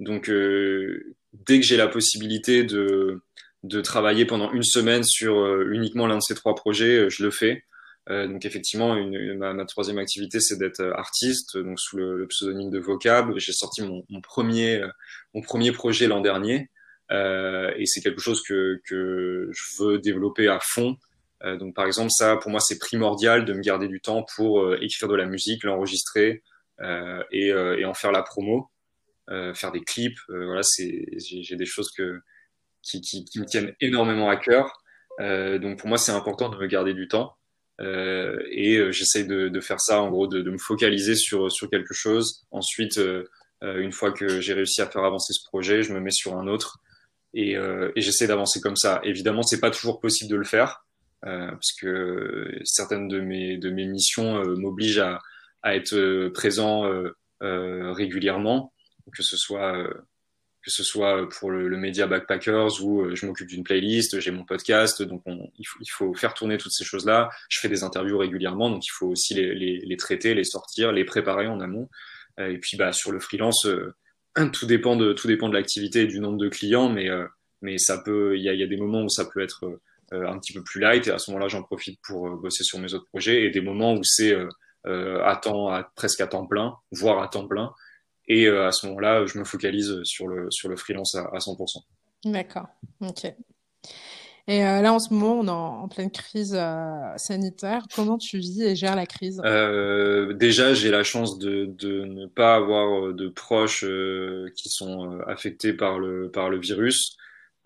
Donc, dès que j'ai la possibilité de, de travailler pendant une semaine sur uniquement l'un de ces trois projets, je le fais. Euh, donc, effectivement, une, ma, ma, troisième activité, c'est d'être artiste, donc sous le, le pseudonyme de Vocab. J'ai sorti mon, mon, premier, mon premier projet l'an dernier. et c'est quelque chose que, que je veux développer à fond. Euh, donc par exemple, ça pour moi c'est primordial de me garder du temps pour euh, écrire de la musique, l'enregistrer euh, et, et, en faire la promo, faire des clips. voilà, c'est j'ai des choses que qui, qui, qui, me tiennent énormément à cœur. donc pour moi c'est important de me garder du temps. Euh, et euh, j'essaye de, faire ça en gros de, me focaliser sur sur quelque chose. Ensuite euh, une fois que j'ai réussi à faire avancer ce projet je me mets sur un autre et, et j'essaie d'avancer comme ça. Évidemment c'est pas toujours possible de le faire euh, parce que certaines de mes, de mes missions euh, m'obligent à, à, être euh, présent régulièrement, que ce soit que ce soit pour le, le média Backpackers où je m'occupe d'une playlist, j'ai mon podcast, donc on, il, faut, il, faut, faire tourner toutes ces choses-là. Je fais des interviews régulièrement, donc il faut aussi les, les, les traiter, les sortir, les préparer en amont. et puis bah sur le freelance, tout dépend de tout dépend de l'activité et du nombre de clients, mais mais ça peut, il y a, y a, des moments où ça peut être euh, un petit peu plus light et à ce moment-là j'en profite pour euh, bosser sur mes autres projets et des moments où c'est euh, à temps à, presque à temps plein voire à temps plein et à ce moment-là je me focalise sur le sur le freelance à, à 100%. D'accord, ok. Et euh, là, en ce moment, on est en, pleine crise euh, sanitaire. Comment tu vis et gères la crise? Euh, Déjà, j'ai la chance de, de, ne pas avoir de proches qui sont affectés par le, par le virus.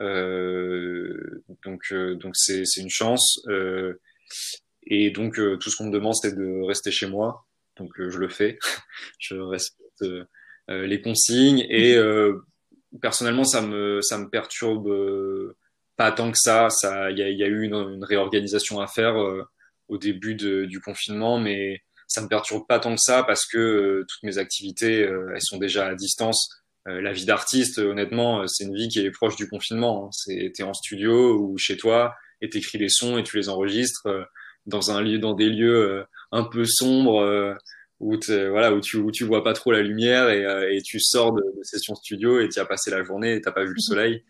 Euh, donc euh, donc c'est c'est une chance. Euh, et donc tout ce qu'on me demande c'est de rester chez moi. Donc je le fais. je respecte les consignes et personnellement ça me ça me perturbe pas tant que ça. Ça, il y a, y a, eu une, une, réorganisation à faire euh, au début de, du confinement, mais ça me perturbe pas tant que ça parce que euh, toutes mes activités, euh, elles sont déjà à distance. Euh, la vie d'artiste, honnêtement, euh, c'est une vie qui est proche du confinement. Hein. C'est t'es en studio ou chez toi et t'écris des sons et tu les enregistres euh, dans un lieu, dans des lieux un peu sombres où, voilà, où tu, où tu vois pas trop la lumière et, et tu sors de, de, session studio et tu as passé la journée et t'as pas vu le mmh. soleil.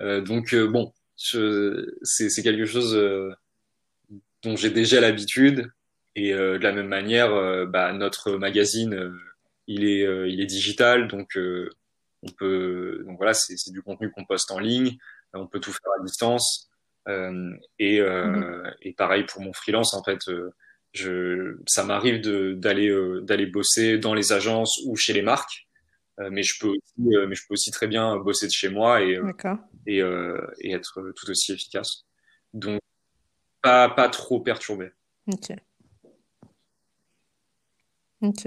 Euh, donc bon, c'est quelque chose dont j'ai déjà l'habitude et euh, de la même manière, euh, bah, notre magazine, il est il est digital, donc on peut, donc voilà, c'est du contenu qu'on poste en ligne. On peut tout faire à distance. Euh, et, euh, mm-hmm. et pareil pour mon freelance, en fait, euh, je, ça m'arrive d'aller euh, d'aller bosser dans les agences ou chez les marques, euh, mais je peux aussi, mais je peux aussi très bien bosser de chez moi et et, et être tout aussi efficace. Donc pas pas trop perturbé. Ok. Ok.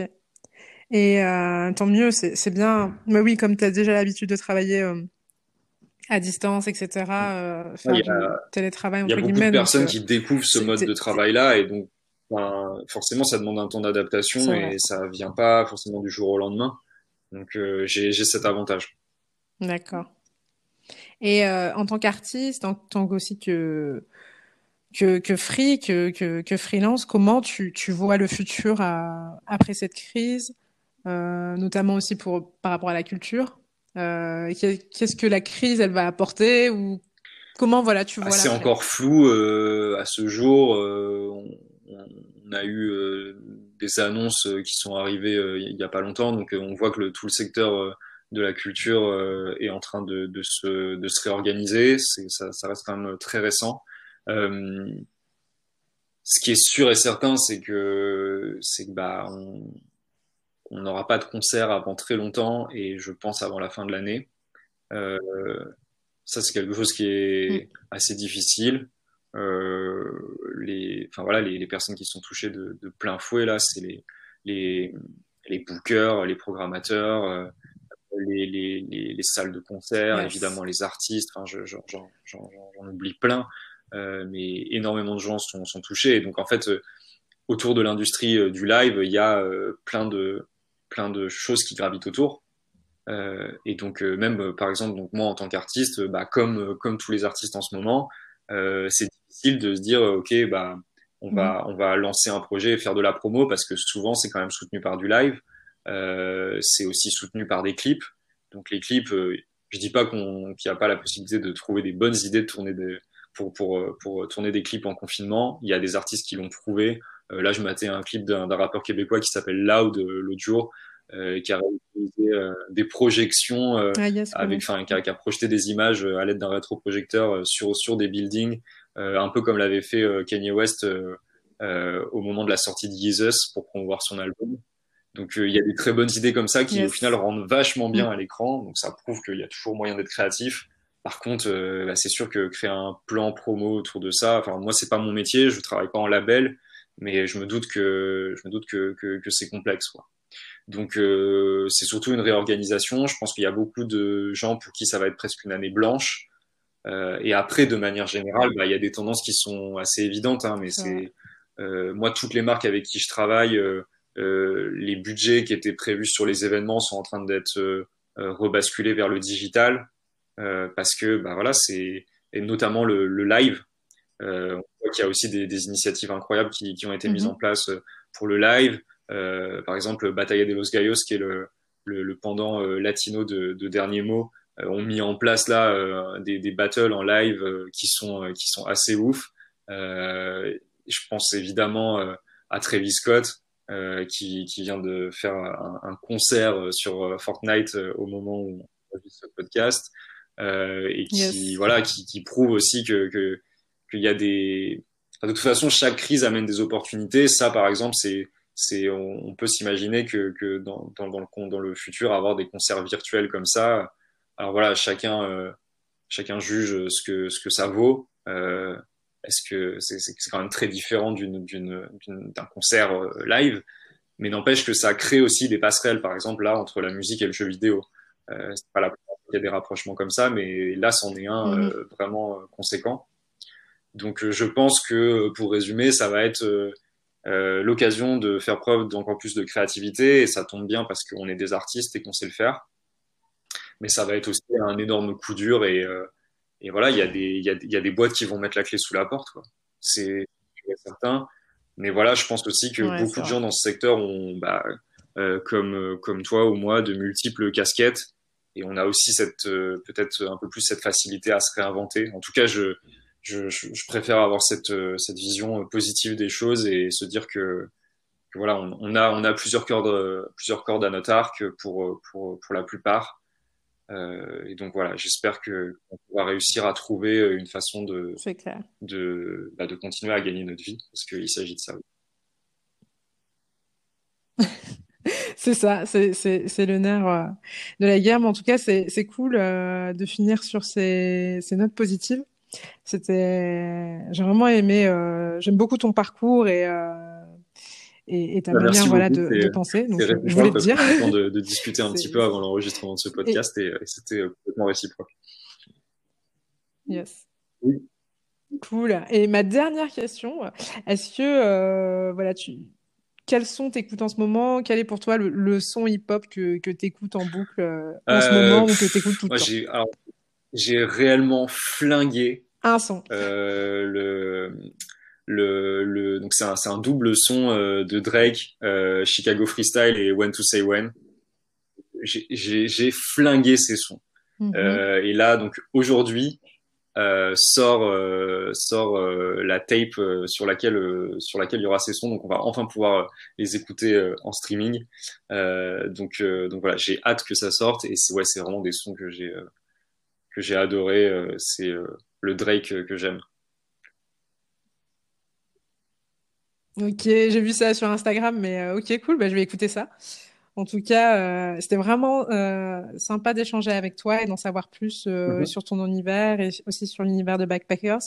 Et euh, tant mieux, c'est bien. Mais oui, comme tu as déjà l'habitude de travailler euh, à distance, etc., euh, faire il y a, du télétravail, Il y a beaucoup de personnes qui découvrent ce mode de travail-là et donc ben, forcément ça demande un temps d'adaptation et ça vient pas forcément du jour au lendemain. Donc j'ai cet avantage. D'accord. Et en tant qu'artiste, en tant qu'aussi que que, que free, que, que, que freelance, comment tu, tu vois le futur à, après cette crise euh, notamment aussi pour, par rapport à la culture. Euh, Qu'est-ce que la crise, elle va apporter ou comment voilà tu vois ah, C'est encore flou euh, à ce jour. Euh, on, on, a eu euh, des annonces qui sont arrivées il y a pas longtemps, donc on voit que le, tout le secteur de la culture est en train de, de, se, de se réorganiser. Ça, ça reste quand même très récent. Euh, ce qui est sûr et certain, c'est que c'est que bah on, on n'aura pas de concert avant très longtemps et je pense avant la fin de l'année. Euh, ça, c'est quelque chose qui est mm. assez difficile. Euh, les, enfin voilà, les, les, personnes qui sont touchées de, de plein fouet là, c'est les, les, les bookers, les programmateurs, euh, les, les, les, salles de concert, évidemment les artistes. Enfin, j'en oublie plein, euh, mais énormément de gens sont, sont touchés. Et donc en fait, euh, autour de l'industrie euh, du live, il y a plein de plein de choses qui gravitent autour. Et donc même par exemple donc moi en tant qu'artiste bah, comme comme tous les artistes en ce moment c'est difficile de se dire ok bah on va mhm. on va lancer un projet et faire de la promo parce que souvent c'est quand même soutenu par du live. Euh, c'est aussi soutenu par des clips. Donc les clips je dis pas qu'on qu'il n'y a pas la possibilité de trouver des bonnes idées de tourner des pour pour pour tourner des clips en confinement. Il y a des artistes qui l'ont prouvé. Là je matais un clip d'un rappeur québécois qui s'appelle Loud l'autre jour euh, qui a réalisé euh, des projections euh, ah, avec, enfin, qui, qui, a projeté des images à l'aide d'un rétroprojecteur sur sur des buildings, un peu comme l'avait fait Kanye West au moment de la sortie de Jesus pour promouvoir son album. Donc il y a des très bonnes idées comme ça qui au final rendent vachement bien mm. à l'écran. Donc ça prouve qu'il y a toujours moyen d'être créatif. Par contre, bah, c'est sûr que créer un plan promo autour de ça, enfin moi c'est pas mon métier, je travaille pas en label, mais je me doute que je me doute que, que, que c'est complexe quoi. Donc euh, c'est surtout une réorganisation. Je pense qu'il y a beaucoup de gens pour qui ça va être presque une année blanche. Euh, et après, de manière générale, bah, il y a des tendances qui sont assez évidentes. Hein, mais c'est euh, moi toutes les marques avec qui je travaille, euh, les budgets qui étaient prévus sur les événements sont en train d'être rebasculés vers le digital parce que bah voilà c'est et notamment le, le live. on voit qu'il y a aussi des, des initiatives incroyables qui, qui ont été mises mm-hmm. en place pour le live. Par exemple, Batalla de los Gallos, qui est le, le, le pendant latino de, de Dernier Mot, ont mis en place là des, des battles en live qui sont qui sont assez ouf. je pense évidemment à Travis Scott, euh, qui, qui, vient de faire un, un concert sur Fortnite au moment où on vu ce podcast, euh, et qui voilà, qui, qui, prouve aussi que qu'il y a des. De toute façon, chaque crise amène des opportunités. Ça, par exemple, c'est c'est on, peut s'imaginer que, que dans, dans, dans, le dans le futur avoir des concerts virtuels comme ça alors voilà chacun euh, chacun juge ce que ce que ça vaut euh, est-ce que c'est c'est quand même très différent d'une d'une d'un concert euh, live? Mais n'empêche que ça crée aussi des passerelles par exemple là entre la musique et le jeu vidéo euh, c'est pas la il y a des rapprochements comme ça mais là c'en est un mm-hmm. euh, vraiment conséquent donc je pense que pour résumer ça va être euh, l'occasion de faire preuve d'encore plus de créativité et ça tombe bien parce qu'on est des artistes et qu'on sait le faire. Mais ça va être aussi un énorme coup dur et, euh, et voilà, il y, a des, y a, y a des boîtes qui vont mettre la clé sous la porte. C'est certain. Mais voilà, je pense aussi que ouais, beaucoup de gens dans ce secteur ont, bah, euh, comme, comme toi ou moi, de multiples casquettes. Et on a aussi cette peut-être un peu plus cette facilité à se réinventer. En tout cas, je, je, préfère avoir cette, euh, cette vision positive des choses et se dire que, que voilà, on, on, a, on a plusieurs cordes, plusieurs cordes à notre arc pour, pour, pour la plupart. Euh, et donc voilà, j'espère que on va réussir à trouver une façon de, de, bah, de continuer à gagner notre vie, parce qu'il s'agit de ça. c'est ça, c'est le nerf euh, de la guerre, mais en tout cas, c'est cool euh, de finir sur ces, ces notes positives. C'était, j'ai vraiment aimé. Euh, J'aime beaucoup ton parcours et euh, et, et, ta bah, manière voilà de, de, penser. Donc, je voulais te dire de, de, discuter un petit peu avant l'enregistrement de ce podcast et, c'était euh, complètement réciproque. Yes. Oui. Cool. Et ma dernière question, est-ce que euh, voilà tu quels son t'écoutes en ce moment? Quel est pour toi le, le son hip-hop que, que t'écoutes en boucle euh, en ce moment ou que t'écoutes tout le temps? j'ai réellement flingué un son. Euh, le, le, le, donc c'est un, un, double son euh, de Drake, euh, Chicago Freestyle et When to Say When. J'ai flingué ces sons. Mm -hmm. et là, donc aujourd'hui, sort sort la tape sur laquelle sur laquelle il y aura ces sons donc on va enfin pouvoir les écouter en streaming donc donc voilà j'ai hâte que ça sorte et c'est ouais c'est vraiment des sons que j'ai que j'ai adoré. Euh, c'est euh, le Drake que j'aime. Ok, j'ai vu ça sur Instagram, mais euh, ok, cool, bah, je vais écouter ça. En tout cas, euh, c'était vraiment euh, sympa d'échanger avec toi et d'en savoir plus euh, mm-hmm. sur ton univers et aussi sur l'univers de Backpackers.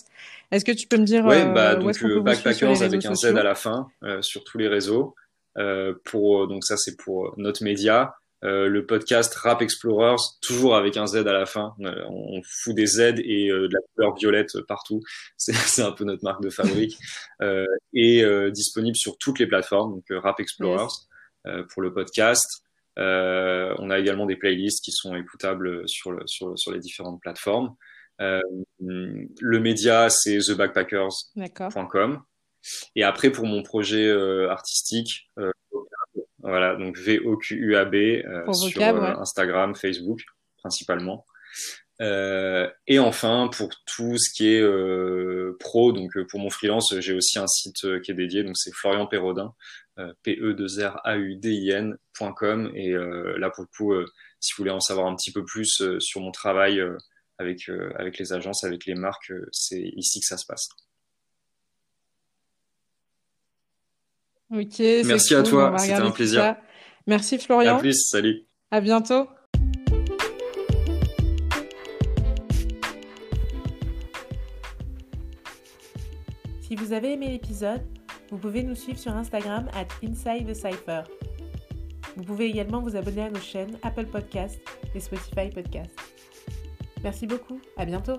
Est-ce que tu peux me dire Oui, bah, donc Backpackers avec un Z à la fin sur tous les réseaux. pour donc ça c'est pour notre média. Le podcast Rap Explorers, toujours avec un Z à la fin. on fout des Z et de la couleur violette partout. C'est un peu notre marque de fabrique. et disponible sur toutes les plateformes, donc Rap Explorers. Euh, pour le podcast. Euh, on a également des playlists qui sont écoutables sur, le, sur, sur les différentes plateformes. Euh, le média, c'est thebackpackers.com. Et après, pour mon projet artistique, voilà, donc V-O-Q-U-A-B sur Instagram, Facebook principalement. Euh, et enfin, pour tout ce qui est euh, pro, donc pour mon freelance, j'ai aussi un site qui est dédié, donc c'est Florian Perrodin, euh, p e 2 r a u d i ncom Et euh, là, pour le coup, euh, si vous voulez en savoir un petit peu plus sur mon travail avec, avec les agences, avec les marques, c'est ici que ça se passe. Ok. Merci à toi, c'était un plaisir. Merci Florian. À plus, salut. À bientôt. Si vous avez aimé l'épisode, vous pouvez nous suivre sur Instagram at Inside Cypher. Vous pouvez également vous abonner à nos chaînes Apple Podcast et Spotify Podcast. Merci beaucoup, à bientôt